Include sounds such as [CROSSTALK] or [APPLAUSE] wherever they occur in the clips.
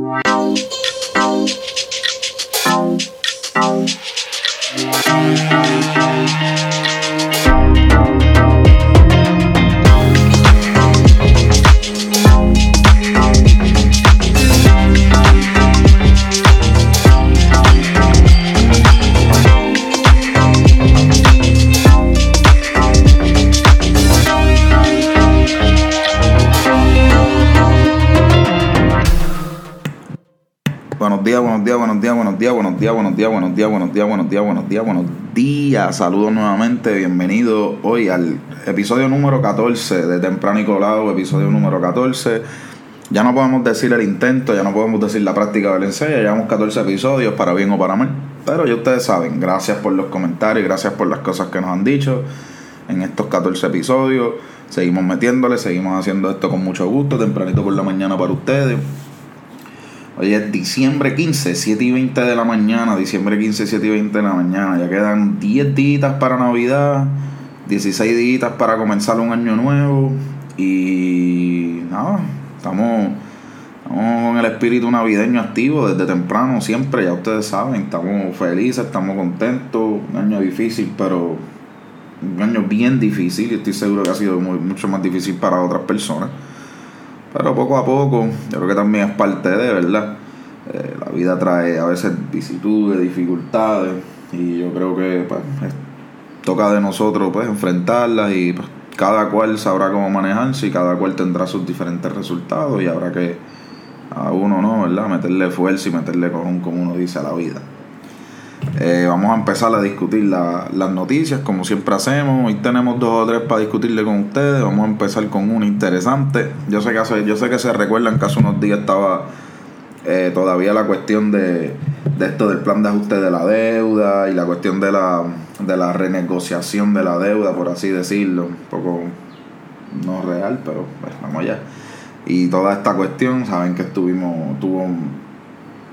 Wow. Días, buenos días, buenos días, buenos días, buenos días, buenos días, buenos días. Saludos nuevamente, bienvenido hoy al episodio número 14 de Temprano y Colado, episodio número 14. Ya no podemos decir el intento, ya no podemos decir la práctica del ensayo, llevamos 14 episodios, para bien o para mal. Pero ya ustedes saben, gracias por los comentarios, gracias por las cosas que nos han dicho en estos 14 episodios. Seguimos metiéndole, seguimos haciendo esto con mucho gusto, tempranito por la mañana para ustedes. Hoy es diciembre 15, 7 y 20 de la mañana. Diciembre 15, 7 y 20 de la mañana. Ya quedan 10 días para Navidad. 16 días para comenzar un año nuevo. Y nada, estamos, estamos con el espíritu navideño activo desde temprano, siempre. Ya ustedes saben, estamos felices, estamos contentos. Un año difícil, pero un año bien difícil. Y estoy seguro que ha sido mucho más difícil para otras personas. Pero poco a poco, yo creo que también es parte de, ¿verdad? Eh, la vida trae a veces vicisitudes, dificultades, y yo creo que pues, toca de nosotros pues, enfrentarlas y pues, cada cual sabrá cómo manejarse y cada cual tendrá sus diferentes resultados y habrá que a uno, ¿no? ¿verdad? Meterle fuerza y meterle con como uno dice, a la vida. Eh, vamos a empezar a discutir las noticias como siempre hacemos. Hoy tenemos dos o tres para discutirle con ustedes. Vamos a empezar con una interesante. Yo sé que, hace, yo sé que se recuerdan que hace unos días estaba eh, todavía la cuestión de, de, esto del plan de ajuste de la deuda y la cuestión de la, de la renegociación de la deuda, por así decirlo. Un poco no real, pero pues, vamos allá. Y toda esta cuestión, saben que estuvimos, tuvo,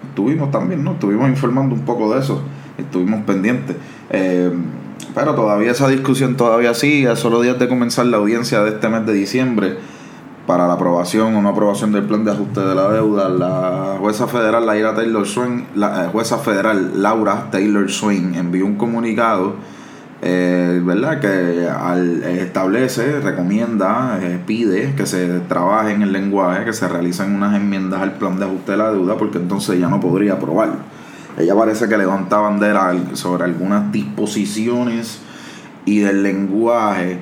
estuvimos también, ¿no? Estuvimos informando un poco de eso estuvimos pendientes. Eh, pero todavía esa discusión todavía sigue, a solo días de comenzar la audiencia de este mes de diciembre para la aprobación o no aprobación del plan de ajuste de la deuda, la jueza federal Laura Taylor Swain, la eh, jueza federal Laura Taylor Swain envió un comunicado eh, ¿verdad? que al, establece, recomienda, pide que se trabaje en el lenguaje, que se realicen unas enmiendas al plan de ajuste de la deuda, porque entonces ya no podría aprobarlo. Ella parece que levanta bandera sobre algunas disposiciones y del lenguaje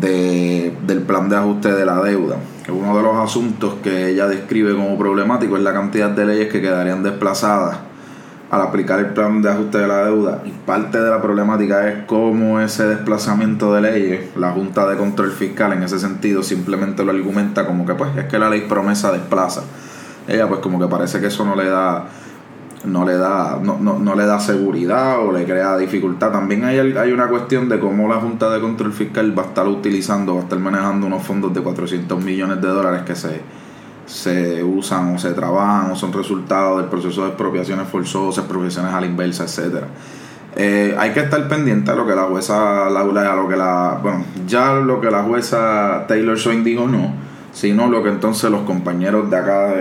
de, del plan de ajuste de la deuda. Uno de los asuntos que ella describe como problemático es la cantidad de leyes que quedarían desplazadas al aplicar el plan de ajuste de la deuda. Y parte de la problemática es cómo ese desplazamiento de leyes, la Junta de Control Fiscal en ese sentido simplemente lo argumenta como que pues es que la ley promesa desplaza. Ella pues como que parece que eso no le da no le da no, no, no, le da seguridad o le crea dificultad. También hay, hay una cuestión de cómo la Junta de Control Fiscal va a estar utilizando, va a estar manejando unos fondos de 400 millones de dólares que se, se usan o se trabajan o son resultados del proceso de expropiaciones forzosas, expropiaciones a la inversa, etcétera. Eh, hay que estar pendiente a lo que la jueza lo que la, bueno, ya lo que la jueza Taylor Swain dijo no, sino lo que entonces los compañeros de acá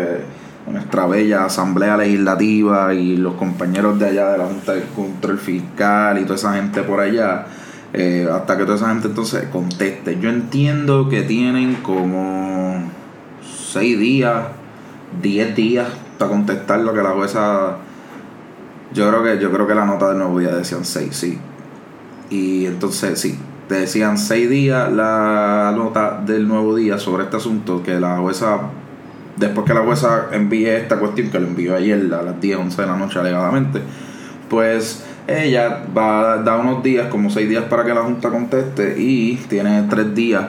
nuestra bella Asamblea Legislativa y los compañeros de allá de la Junta Control Fiscal y toda esa gente por allá, eh, hasta que toda esa gente entonces conteste. Yo entiendo que tienen como seis días, diez días para contestar lo que la jueza. Yo creo que, yo creo que la nota del nuevo día decían seis, sí. Y entonces sí, decían seis días la nota del nuevo día sobre este asunto que la jueza después que la jueza envíe esta cuestión, que lo envió ayer a las 10, 11 de la noche alegadamente, pues ella va a dar unos días, como 6 días para que la Junta conteste y tiene 3 días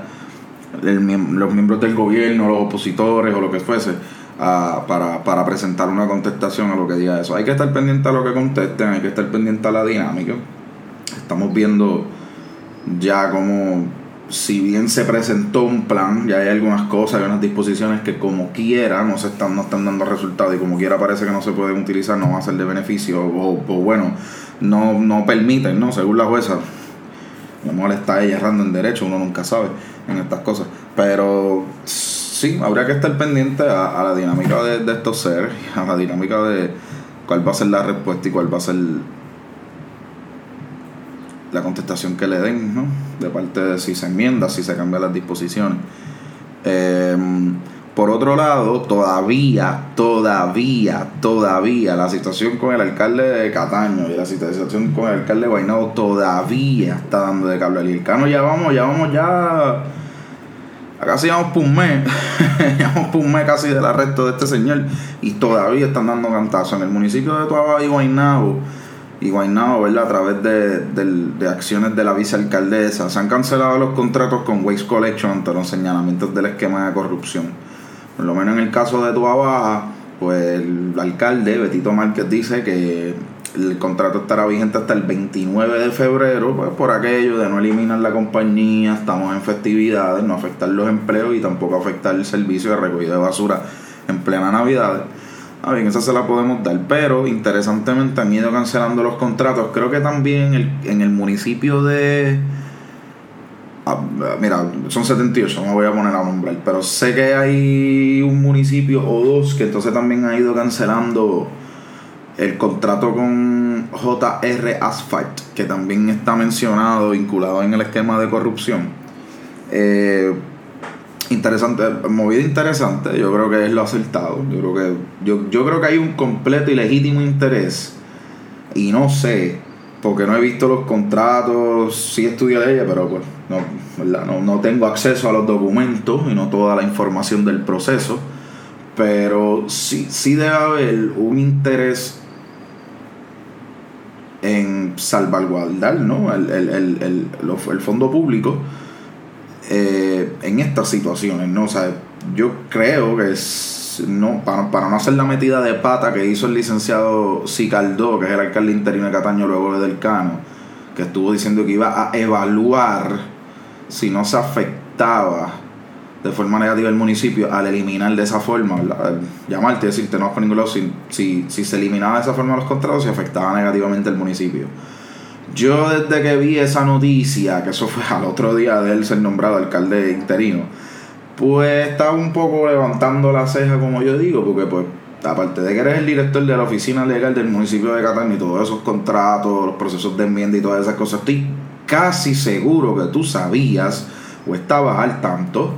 los miembros del gobierno, los opositores o lo que fuese, para, para presentar una contestación a lo que diga eso. Hay que estar pendiente a lo que contesten, hay que estar pendiente a la dinámica. Estamos viendo ya como si bien se presentó un plan, ya hay algunas cosas, hay unas disposiciones que como quiera no se están, no están dando resultados y como quiera parece que no se pueden utilizar, no va a ser de beneficio o, bueno, no, no permiten, ¿no? Según la jueza. No molesta ella errando en derecho, uno nunca sabe en estas cosas. Pero sí, habría que estar pendiente a, la dinámica de, de, estos seres, a la dinámica de cuál va a ser la respuesta y cuál va a ser la contestación que le den, ¿no? De parte de si se enmienda, si se cambian las disposiciones. Em, por otro lado, todavía, todavía, todavía la situación con el alcalde de Cataño y la situación con el alcalde de Guaynabo todavía está dando de cable. El Cano ya vamos, ya vamos, ya. Casi vamos por un mes, [LAUGHS] vamos por un casi del arresto de este señor y todavía están dando cantazos en el municipio de Tuabá y Guaynabo y Guaynabo, ¿verdad? A través de, acciones de la vicealcaldesa, se han cancelado los contratos con Waste Collection ante los señalamientos del esquema de corrupción. Por lo menos en el caso de Tuabaja, pues el alcalde, Betito Márquez, dice que el contrato estará vigente hasta el 29 de febrero, pues por aquello de no eliminar la compañía, estamos en festividades, no afectar los empleos y tampoco afectar el servicio de recogida de basura en plena Navidad. A ver, esa se la podemos dar. Pero interesantemente han ido cancelando los contratos. Creo que también el, en el municipio de. Ah, mira, son 78, no voy a poner a nombrar. Pero sé que hay un municipio o dos que entonces también ha ido cancelando el contrato con JR Asphalt, que también está mencionado, vinculado en el esquema de corrupción. Eh, interesante, movida interesante, yo creo que es lo acertado. Yo creo que, yo, yo creo que hay un completo y legítimo interés. Y no sé, porque no he visto los contratos, sí estudié de ella, pero pues no, no, no tengo acceso a los documentos y no toda la información del proceso. Pero sí, sí debe haber un interés en salvaguardar ¿no? el, el, el, el fondo público eh, en estas situaciones, ¿no? O sea, yo creo que es, no, para, no hacer la metida de pata que hizo el licenciado Sicaldó, que es el alcalde interino de Cataño luego de Del Cano, que estuvo diciendo que iba a evaluar si no se afectaba de forma negativa el municipio al eliminar de esa forma, llamarte y decirte no vas por ningún lado, si, si, si se eliminaba de esa forma los contratos, se afectaba negativamente el municipio. Yo desde que vi esa noticia, que eso fue al otro día de él ser nombrado alcalde interino, pues estaba un poco levantando la ceja, como yo digo, porque pues aparte de que eres el director de la oficina legal del municipio de Catán y todos esos contratos, los procesos de enmienda y todas esas cosas, estoy casi seguro que tú sabías o estabas al tanto.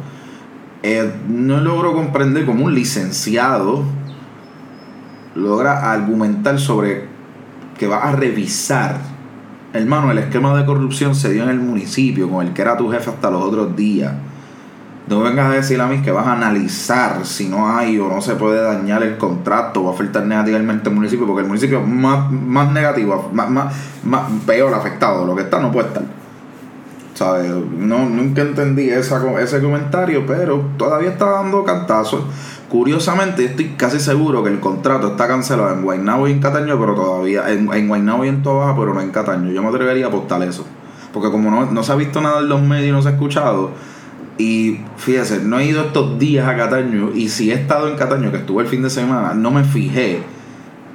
Eh, no logro comprender cómo un licenciado logra argumentar sobre que va a revisar Hermano, el esquema de corrupción se dio en el municipio con el que era tu jefe hasta los otros días. No vengas a decir a mí que vas a analizar si no hay o no se puede dañar el contrato o afectar negativamente al municipio, porque el municipio más, más negativo, más, más peor afectado. Lo que está no puede estar. No, nunca entendí esa, ese comentario, pero todavía está dando cantazos. Curiosamente, estoy casi seguro que el contrato está cancelado en Guaynabo y en Cataño, pero todavía en, en Guaynabo y en Tobaja, pero no en Cataño. Yo me atrevería a apostar eso. Porque como no, no se ha visto nada en los medios no se ha escuchado, y fíjese, no he ido estos días a Cataño, y si he estado en Cataño, que estuve el fin de semana, no me fijé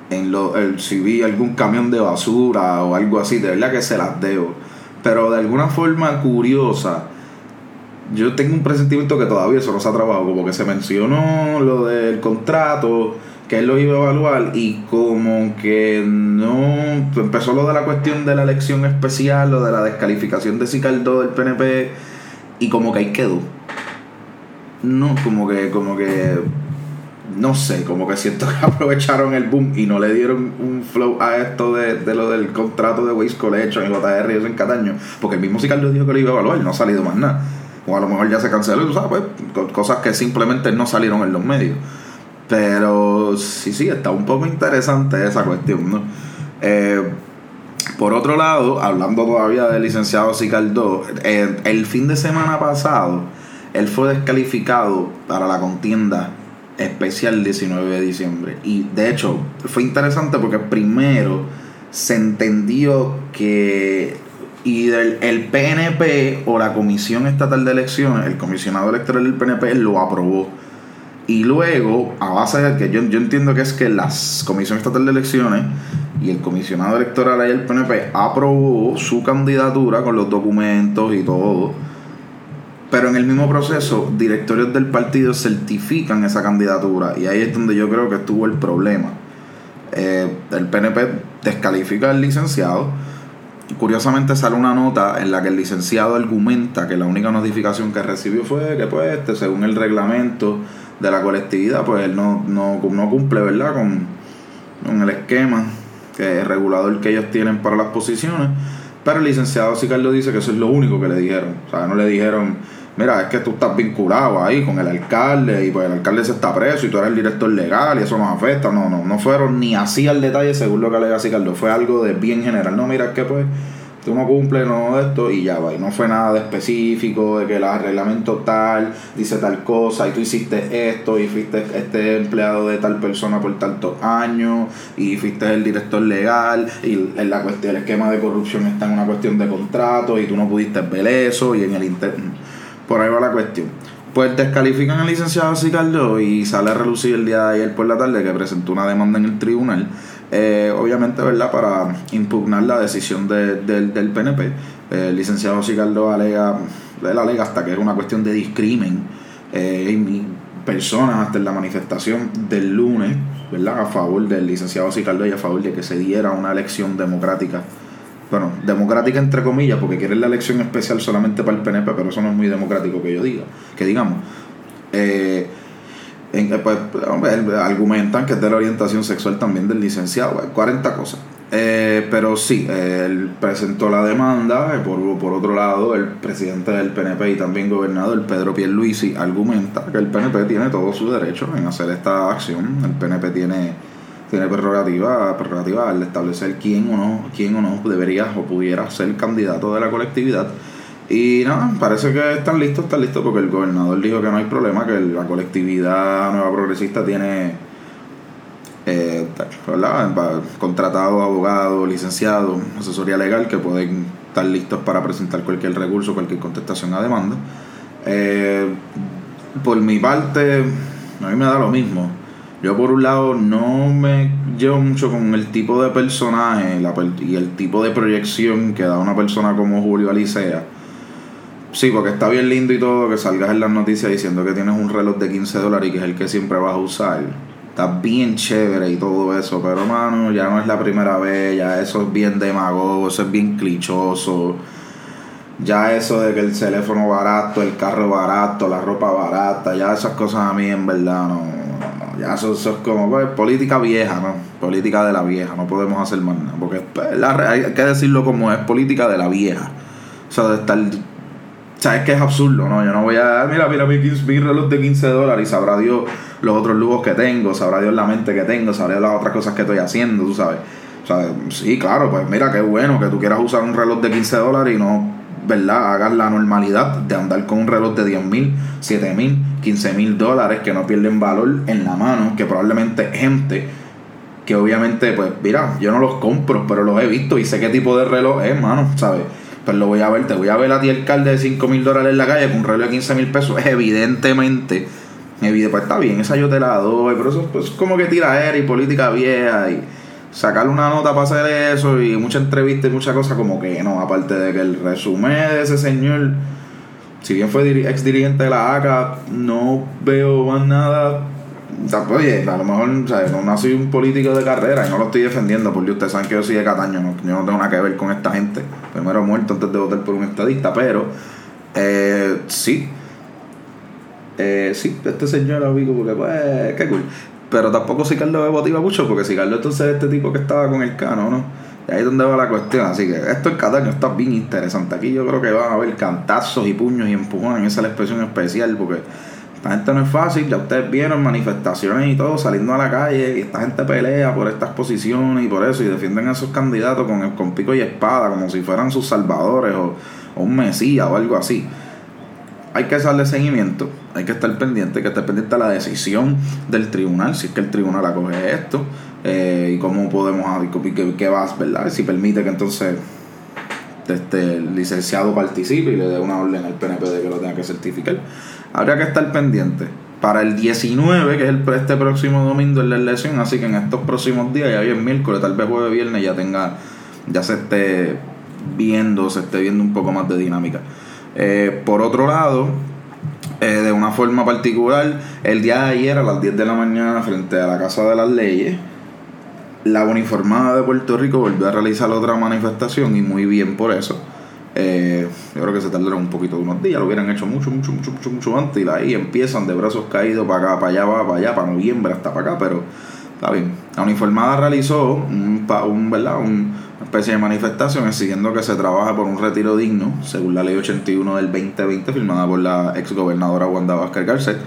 en lo, el, si vi algún camión de basura o algo así, de verdad que se las debo. Pero de alguna forma curiosa, yo tengo un presentimiento que todavía eso no se ha trabajado, como que se mencionó lo del contrato, que él lo iba a evaluar y como que no empezó lo de la cuestión de la elección especial, lo de la descalificación de Cicaldo del PNP y como que ahí quedó. No, como que, como que, no sé, como que siento que [LAUGHS] aprovecharon el boom y no le dieron un flow a esto de, de lo del contrato de Waste Collection y JR y eso en Cataño, porque el mismo Cicaldo dijo que lo iba a evaluar, no ha salido más nada o a lo mejor ya se canceló, tú sabes, pues, cosas que simplemente no salieron en los medios. Pero sí, sí, está un poco interesante esa cuestión, ¿no? Eh, por otro lado, hablando todavía del licenciado Sicardó, eh, el fin de semana pasado, él fue descalificado para la contienda especial 19 de diciembre. Y de hecho, fue interesante porque primero se entendió que y del, el PNP o la Comisión Estatal de Elecciones, el comisionado electoral del PNP lo aprobó. Y luego, a base de que yo, yo entiendo que es que la Comisión Estatal de Elecciones y el comisionado electoral y el PNP aprobó su candidatura con los documentos y todo. Pero en el mismo proceso, directorios del partido certifican esa candidatura y ahí es donde yo creo que estuvo el problema. Eh, el PNP descalifica al licenciado. Curiosamente sale una nota en la que el licenciado argumenta que la única notificación que recibió fue que pues este, según el reglamento de la colectividad, pues él no, no, no cumple, ¿verdad? Con, con el esquema que regulador que ellos tienen para las posiciones. Pero el licenciado Sicardo dice que eso es lo único que le dijeron. O sea, no le dijeron, mira, es que tú estás vinculado ahí con el alcalde y pues el alcalde se está preso y tú eres el director legal y eso nos afecta. No, no, no fueron ni así al detalle según lo que alega Sicardo. Fue algo de bien general. No, mira, es que pues tú no cumples no esto y ya va. Y no fue nada de específico, de que el reglamento tal dice tal cosa y tú hiciste esto y fuiste este empleado de tal persona por tantos años y fuiste el director legal y en la cuestión, el esquema de corrupción está en una cuestión de contrato y tú no pudiste ver eso y en el interno. Por ahí va la cuestión. Pues descalifican al licenciado Sicardo y sale a relucir el día de ayer por la tarde que presentó una demanda en el tribunal eh, obviamente, ¿verdad? Para impugnar la decisión de, del PNP. el licenciado Sicardo alega, él alega hasta que es una cuestión de discrimen eh, personas hasta en la manifestación del lunes, ¿verdad? A favor del licenciado Sicardo y a favor de que se diera una elección democrática. Bueno, democrática entre comillas, porque quieren la elección especial solamente para el PNP, pero eso no es muy democrático que yo diga, que digamos. Eh, en, pues, argumentan que es de la orientación sexual también del licenciado, 40 cosas. Eh, pero sí, él presentó la demanda. Eh, por, por otro lado, el presidente del PNP y también gobernador, Pedro Pierluisi, argumenta que el PNP tiene todo su derecho en hacer esta acción. El PNP tiene, tiene prerrogativa, prerrogativa al establecer quién o no, quién o no debería o pudiera ser candidato de la colectividad. Y nada, parece que están listos, están listos porque el gobernador dijo que no hay problema, que la colectividad nueva progresista tiene eh, contratado abogado, licenciado, asesoría legal que pueden estar listos para presentar cualquier recurso, cualquier contestación a demanda. Eh, por mi parte, a mí me da lo mismo. Yo por un lado no me llevo mucho con el tipo de personaje y el tipo de proyección que da una persona como Julio Alicea Sí, porque está bien lindo y todo que salgas en las noticias diciendo que tienes un reloj de 15 dólares y que es el que siempre vas a usar. Está bien chévere y todo eso, pero mano, ya no es la primera vez, ya eso es bien demagogo, eso es bien clichoso. Ya eso de que el teléfono barato, el carro barato, la ropa barata, ya esas cosas a mí en verdad no. Ya eso, es como pues, política vieja, ¿no? Política de la vieja, no podemos hacer más nada. Porque pues, hay que decirlo como es, política de la vieja. O sea, de estar sabes que es absurdo, ¿no? Yo no voy a, mira, mira mi, mi reloj de 15 dólares y sabrá Dios los otros lujos que tengo, sabrá Dios la mente que tengo, sabrá Dios las otras cosas que estoy haciendo, tú sabes. O sea, sí, claro, pues mira, qué bueno que tú quieras usar un reloj de 15 dólares y no, ¿verdad? Hagas la normalidad de andar con un reloj de 10 mil, 7 mil, 15 mil dólares que no pierden valor en la mano, que probablemente gente que obviamente, pues mira, yo no los compro, pero los he visto y sé qué tipo de reloj es, mano, ¿sabes? pues lo voy a ver, te voy a ver a ti alcalde de 5 mil dólares en la calle con un reloj de 15 mil pesos, [LAUGHS] evidentemente, evidentemente, pues está bien, esa yo te la doy, pero eso es pues, como que tira y política vieja y sacarle una nota para hacer eso y mucha entrevista y mucha cosa como que no, aparte de que el resumen de ese señor, si bien fue ex dirigente de la ACA, no veo más nada oye, a lo mejor no, no soy un político de carrera y no lo estoy defendiendo porque ustedes saben que yo soy de Cataño, no, yo no tengo nada que ver con esta gente. Primero muerto antes de votar por un estadista, pero eh, sí. Eh, sí, este señor amigo, porque pues, qué cool. Pero tampoco si Carlos me motiva mucho, porque si Carlos entonces es este tipo que estaba con el cano, ¿no? Y ahí es donde va la cuestión. Así que esto en Cataño está bien interesante. Aquí yo creo que van a haber cantazos y puños y empujones. Esa es la expresión especial, porque esta gente no es fácil, ya ustedes vieron manifestaciones y todo, saliendo a la calle, y esta gente pelea por estas posiciones y por eso, y defienden a sus candidatos con, con pico y espada, como si fueran sus salvadores o, un mesías o algo así. Hay que darle seguimiento, hay que estar pendiente, hay que estar pendiente a la decisión del tribunal, si es que el tribunal acoge esto, eh, y cómo podemos, qué, qué va, ¿verdad? Si permite que entonces este, el licenciado participe y le dé una orden al PNP de que lo tenga que certificar habría que estar pendiente. Para el 19, que es el, este próximo domingo en la elección, así que en estos próximos días, ya hoy es miércoles, tal vez jueves viernes, ya tenga, ya se esté viendo, se esté viendo un poco más de dinámica. Eh, por otro lado, eh, de una forma particular, el día de ayer a las 10 de la mañana frente a la Casa de las Leyes, la uniformada de Puerto Rico volvió a realizar otra manifestación y muy bien por eso. Eh, yo creo que se tardaron un poquito de unos días, lo hubieran hecho mucho, mucho, mucho, mucho, mucho antes y ahí empiezan de brazos caídos para acá, para allá, para allá, para noviembre hasta para acá, pero está bien. La uniformada realizó un, un ¿verdad? una especie de manifestación exigiendo que se trabaje por un retiro digno, según la ley 81 del 2020 firmada por la ex gobernadora Wanda Vázquez Garcet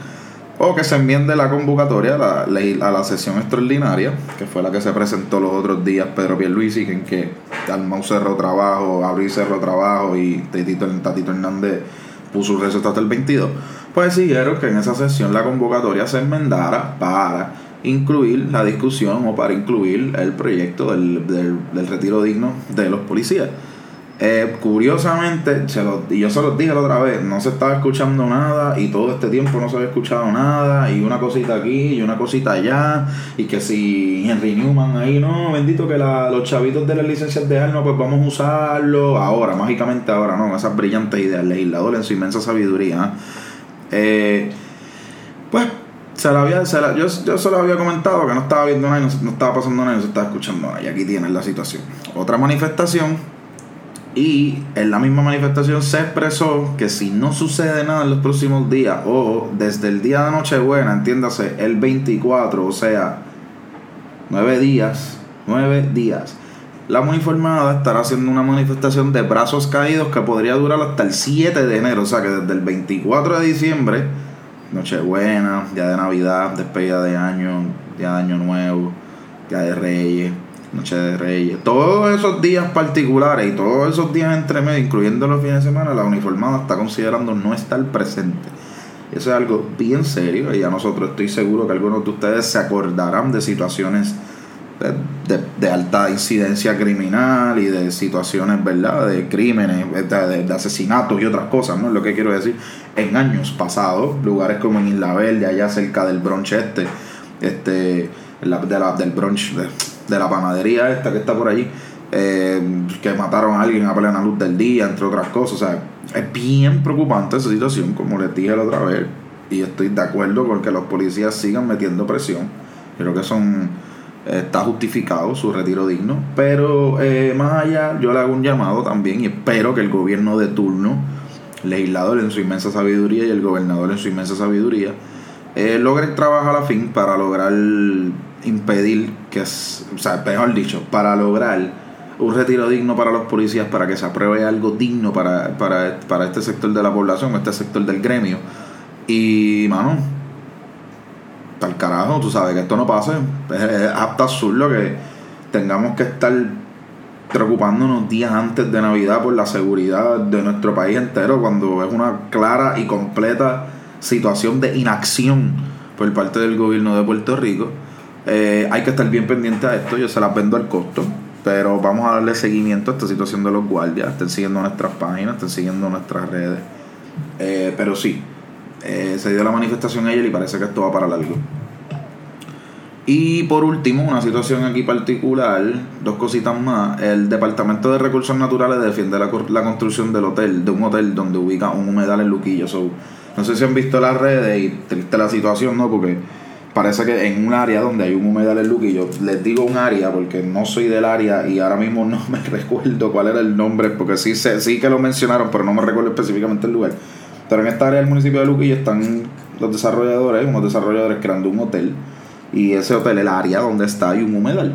o que se enmiende la convocatoria a la, sesión extraordinaria, que fue la que se presentó los otros días Pedro Pierluisi, en que Dalmau cerró trabajo, Abril cerró trabajo y Tatito, Tatito Hernández puso el resto hasta el 22. Pues siguieron que en esa sesión la convocatoria se enmendara para incluir la discusión o para incluir el proyecto del, del retiro digno de los policías. Eh, curiosamente, se lo, y yo se los dije la otra vez, no se estaba escuchando nada y todo este tiempo no se había escuchado nada y una cosita aquí y una cosita allá y que si Henry Newman ahí, no, bendito que los chavitos de las licencias de armas pues vamos a usarlo ahora, mágicamente ahora, no, esas brillantes ideas, legislador en su inmensa sabiduría. Eh, pues se había, yo, yo se lo había comentado que no estaba viendo nada y no, estaba pasando nada y no se estaba escuchando nada y aquí tienes la situación. Otra manifestación y en la misma manifestación se expresó que si no sucede nada en los próximos días, o desde el día de Nochebuena, entiéndase, el 24, o sea, nueve días, nueve días, la muy informada estará haciendo una manifestación de brazos caídos que podría durar hasta el 7 de enero, o sea que desde el 24 de diciembre, Nochebuena, día de Navidad, despedida de año, día de Año Nuevo, día de Reyes Noche de Reyes, todos esos días particulares y todos esos días entre medio, incluyendo los fines de semana, la uniformada está considerando no estar presente. Eso es algo bien serio y a nosotros estoy seguro que algunos de ustedes se acordarán de situaciones de, alta incidencia criminal y de situaciones, ¿verdad? De crímenes, de, de, asesinatos y otras cosas, ¿no? Es lo que quiero decir. En años pasados, lugares como en Isla Verde, allá cerca del bronche este, este, la, del bronche, de la panadería esta que está por allí, eh, que mataron a alguien a plena luz del día, entre otras cosas. O sea, es bien preocupante esa situación, como les dije la otra vez, y estoy de acuerdo con que los policías sigan metiendo presión. Creo que son está justificado su retiro digno, pero eh, más allá yo le hago un llamado también y espero que el gobierno de turno, legislador en su inmensa sabiduría y el gobernador en su inmensa sabiduría, eh, logren trabajar a fin para lograr impedir que, o sea, mejor dicho, para lograr un retiro digno para los policías, para que se apruebe algo digno para, para, este sector de la población, este sector del gremio. Y, mano, tal carajo, tú sabes que esto no pase. Es, es apta absurdo que tengamos que estar preocupándonos días antes de Navidad por la seguridad de nuestro país entero, cuando es una clara y completa situación de inacción por parte del gobierno de Puerto Rico eh, hay que estar bien pendiente a esto, yo se las vendo al costo, pero vamos a darle seguimiento a esta situación de los guardias, estén siguiendo nuestras páginas, estén siguiendo nuestras redes. Eh, pero sí, eh, se dio la manifestación ayer y parece que esto va para largo. Y por último, una situación aquí particular, dos cositas más. El Departamento de Recursos Naturales defiende la, la construcción del hotel, de un hotel donde ubica un humedal en Luquillo. no sé si han visto las redes y triste la situación, ¿no? Porque parece que en un área donde hay un humedal en Luquillo, les digo un área porque no soy del área y ahora mismo no me [LAUGHS] recuerdo cuál era el nombre, porque sí, sí que lo mencionaron, pero no me recuerdo específicamente el lugar. Pero en esta área del municipio de Luquillo están los desarrolladores, unos desarrolladores creando un hotel, y ese hotel, el área donde está, hay un humedal.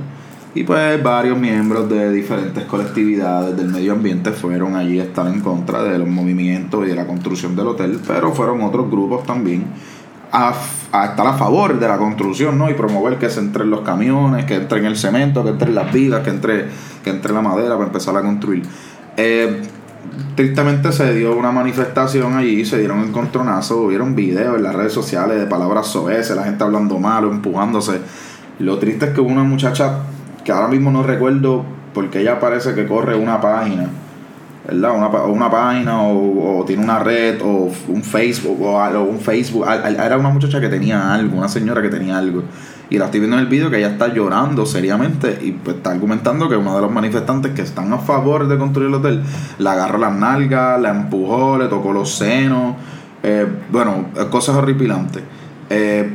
Y pues varios miembros de diferentes colectividades del medio ambiente fueron allí a estar en contra de los movimientos y de la construcción del hotel, pero fueron otros grupos también a, estar a favor de la construcción, ¿no? Y promover que se entren los camiones, que entren el cemento, que entren las vigas, que entre, que entre la madera para empezar a construir. Eh, tristemente se dio una manifestación allí, se dieron encontronazos, hubieron videos en las redes sociales de palabras soeces, la gente hablando malo, empujándose. Lo triste es que hubo una muchacha que ahora mismo no recuerdo porque ella parece que corre una página ¿verdad? Una, una página o, tiene una red o un Facebook o, un Facebook. Era una muchacha que tenía algo, una señora que tenía algo. Y la estoy viendo en el vídeo que ella está llorando seriamente y pues está argumentando que uno de los manifestantes que están a favor de construir el hotel la agarró las nalgas, la empujó, le tocó los senos. Eh, bueno, cosas horripilantes. Eh,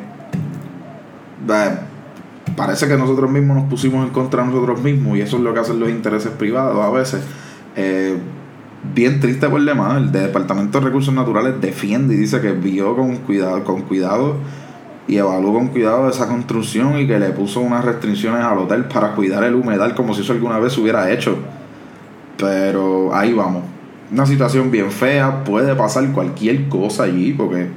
parece que nosotros mismos nos pusimos en contra de nosotros mismos y eso es lo que hacen los intereses privados a veces. Eh, bien triste por demás, el Departamento de Recursos Naturales defiende y dice que vio con cuidado, con cuidado y evaluó con cuidado esa construcción y que le puso unas restricciones al hotel para cuidar el humedal como si eso alguna vez hubiera hecho. Pero ahí vamos. Una situación bien fea, puede pasar cualquier cosa allí porque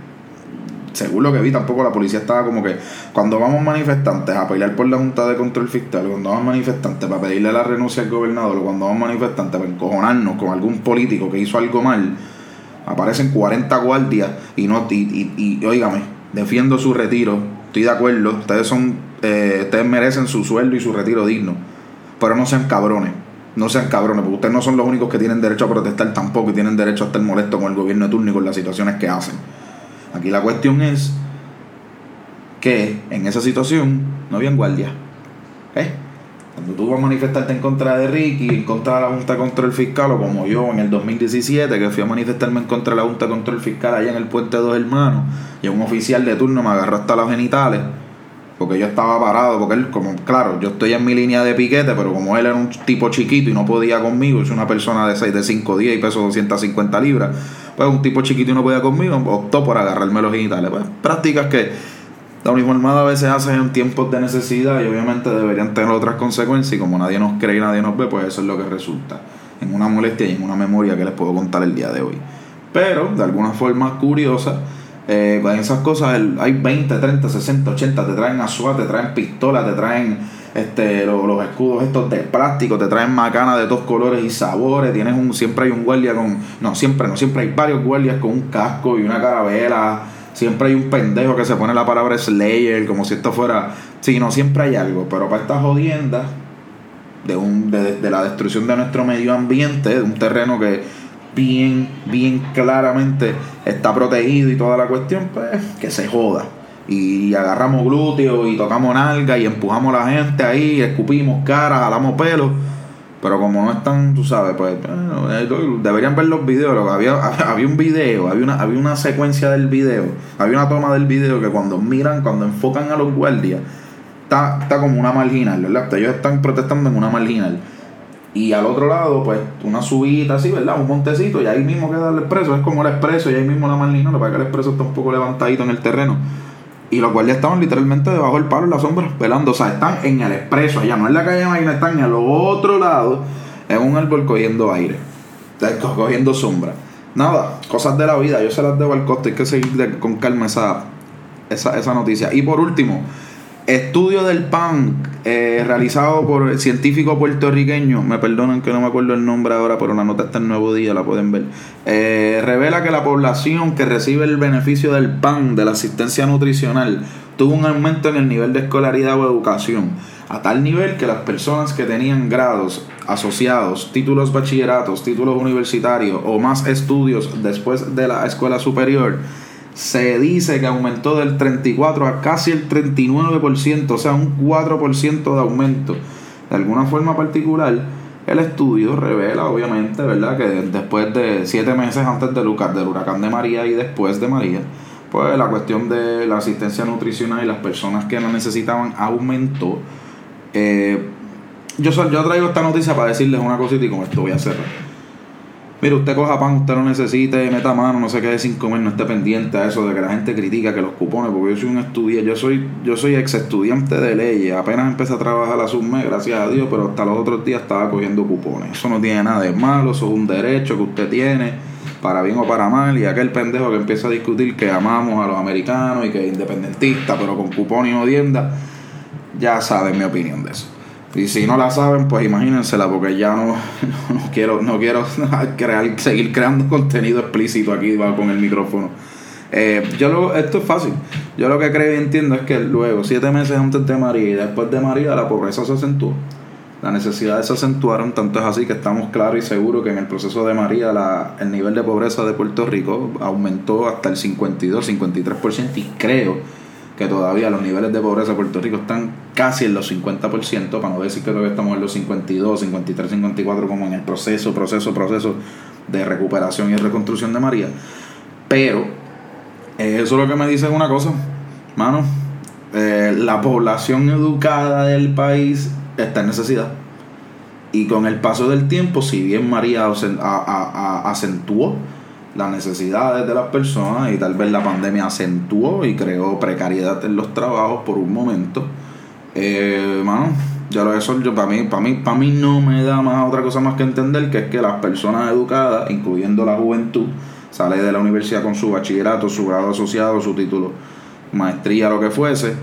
según lo que vi, tampoco la policía estaba como que cuando vamos manifestantes a pelear por la Junta de Control Fiscal, cuando vamos manifestantes para pedirle la renuncia al gobernador, cuando vamos manifestantes para encojonarnos con algún político que hizo algo mal, aparecen 40 guardias y no y, y, y defiendo su retiro, estoy de acuerdo, ustedes son eh, ustedes merecen su sueldo y su retiro digno, pero no sean cabrones. No sean cabrones, porque ustedes no son los únicos que tienen derecho a protestar tampoco y tienen derecho a estar molestos con el gobierno de turno y con las situaciones que hacen. Aquí la cuestión es que en esa situación no había guardia. ¿Eh? Cuando tú vas a manifestarte en contra de Ricky, en contra de la Junta contra el Fiscal, o como yo en el 2017, que fui a manifestarme en contra de la Junta contra el Fiscal allá en el Puente de Dos Hermanos, y un oficial de turno me agarró hasta los genitales, porque yo estaba parado, porque él, como, claro, yo estoy en mi línea de piquete, pero como él era un tipo chiquito y no podía conmigo, es una persona de 6, de 5, 10 y peso 250 libras, pues un tipo chiquito y no podía conmigo, optó por agarrarme los genitales. Pues prácticas que la uniformada a veces hace en tiempos de necesidad y obviamente deberían tener otras consecuencias y como nadie nos cree y nadie nos ve, pues eso es lo que resulta en una molestia y en una memoria que les puedo contar el día de hoy. Pero, de alguna forma curiosa, eh, en esas cosas hay 20, 30, 60, 80, te traen SWAT, te traen pistolas, te traen este, los, escudos estos de plástico, te traen macanas de todos colores y sabores, tienes un, siempre hay un guardia con, no, siempre no, siempre hay varios guardias con un casco y una carabela, siempre hay un pendejo que se pone la palabra Slayer, como si esto fuera, sí, no, siempre hay algo, pero para estas jodiendas de, un, de, de la destrucción de nuestro medio ambiente, de un terreno que bien, bien claramente está protegido y toda la cuestión, pues que se joda y agarramos glúteos y tocamos nalga y empujamos a la gente ahí, escupimos caras, jalamos pelos. Pero como no están, tú sabes, pues eh, deberían ver los videos. Había, [LAUGHS] había un video, había una, había una secuencia del video, había una toma del video que cuando miran, cuando enfocan a los guardias, está, está como una marginal, ¿verdad? Ellos están protestando en una marginal. Y al otro lado, pues, una subida así, ¿verdad? Un montecito, y ahí mismo queda el expreso, es como el expreso, y ahí mismo la marginal, para que el expreso está un poco levantadito en el terreno. Y los guardias estaban literalmente debajo del palo en la sombra, velando. O sea, están en el expreso allá, no en la calle Marina, están el otro lado, en un árbol cogiendo aire, cogiendo sombra. Nada, cosas de la vida, yo se las debo al costo, hay que seguir con calma esa, esa, esa noticia. Y por último, Estudio del pan eh, realizado por el científico puertorriqueño, me perdonan que no me acuerdo el nombre ahora, pero la nota está en Nuevo Día, la pueden ver. Eh, revela que la población que recibe el beneficio del pan, de la asistencia nutricional, tuvo un aumento en el nivel de escolaridad o educación, a tal nivel que las personas que tenían grados asociados, títulos bachilleratos, títulos universitarios o más estudios después de la escuela superior, se dice que aumentó del 34 a casi el 39%, o sea, un 4% de aumento. De alguna forma particular, el estudio revela, obviamente, ¿verdad?, que después de siete meses antes del, del huracán de María y después de María, pues la cuestión de la asistencia nutricional y las personas que la necesitaban aumentó. Eh, yo, yo traigo esta noticia para decirles una cosita y con esto voy a cerrar. Mire, usted coja pan, usted lo necesite, meta mano, no se quede sin comer, no esté pendiente a eso de que la gente critica que los cupones, porque yo soy un estudiante, yo soy, yo soy ex estudiante de leyes, apenas empecé a trabajar a subme, gracias a Dios, pero hasta los otros días estaba cogiendo cupones. Eso no tiene nada de malo, eso es un derecho que usted tiene, para bien o para mal, y aquel pendejo que empieza a discutir que amamos a los americanos y que es independentista, pero con cupones y odienda, ya sabe mi opinión de eso. Y si no la saben, pues imagínensela, porque ya no, [LAUGHS] no quiero, no quiero [LAUGHS] crear, seguir creando contenido explícito aquí con el micrófono. Eh, yo lo, esto es fácil. Yo lo que creo y entiendo es que luego, siete meses antes de María y después de María, la pobreza se acentuó. Las necesidades se acentuaron, tanto es así que estamos claros y seguros que en el proceso de María la, el nivel de pobreza de Puerto Rico aumentó hasta el 52, 53% y creo que todavía los niveles de pobreza de Puerto Rico están casi en los 50%, para no decir que todavía estamos en los 52, 53, 54, como en el proceso, proceso, proceso de recuperación y reconstrucción de María. Pero eso lo que me dice es una cosa, mano, eh, la población educada del país está en necesidad. Y con el paso del tiempo, si bien María acentuó las necesidades de las personas y tal vez la pandemia acentuó y creó precariedad en los trabajos por un momento, eh, ya lo eso yo para mí, para mí, para mí no me da más otra cosa más que entender que es que las personas educadas, incluyendo la juventud, sale de la universidad con su bachillerato, su grado asociado, su título, maestría, lo que fuese,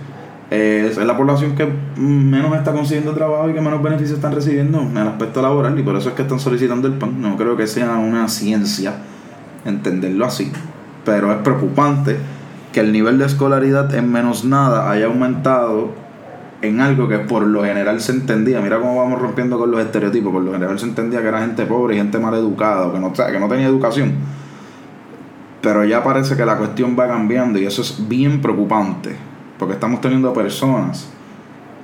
eh, es la población que menos está consiguiendo trabajo y que menos beneficios están recibiendo en el aspecto laboral y por eso es que están solicitando el PAN. No creo que sea una ciencia entenderlo así, pero es preocupante que el nivel de escolaridad en menos nada haya aumentado en algo que por lo general se entendía, mira cómo vamos rompiendo con los estereotipos, por lo general se entendía que era gente pobre y gente mal educada, que no, que no tenía educación. Pero ya parece que la cuestión va cambiando y eso es bien preocupante, porque estamos teniendo personas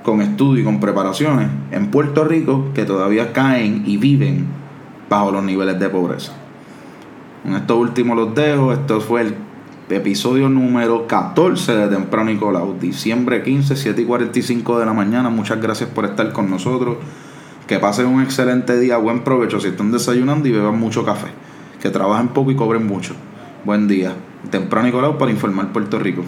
con estudio y con preparaciones en Puerto Rico que todavía caen y viven bajo los niveles de pobreza. En esto último los dejo, esto fue el episodio número 14 de Temprano Nicolau, diciembre 15, 7 y 45 de la mañana. Muchas gracias por estar con nosotros. Que pasen un excelente día, buen provecho si están desayunando y beban mucho café. Que trabajen poco y cobren mucho. Buen día. Temprano Nicolau para informar Puerto Rico.